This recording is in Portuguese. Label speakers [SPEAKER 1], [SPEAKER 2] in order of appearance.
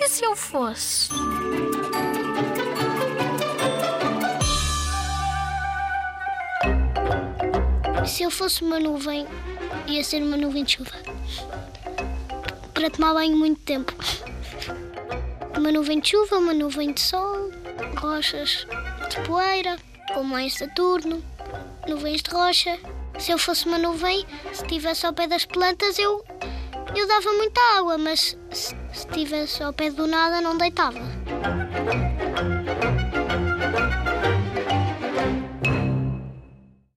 [SPEAKER 1] E se eu fosse?
[SPEAKER 2] Se eu fosse uma nuvem, ia ser uma nuvem de chuva. Para tomar banho muito tempo. Uma nuvem de chuva, uma nuvem de sol, rochas de poeira, como em Saturno, nuvens de rocha. Se eu fosse uma nuvem, se estivesse ao pé das plantas, eu, eu dava muita água, mas se estivesse ao pé do nada, não deitava.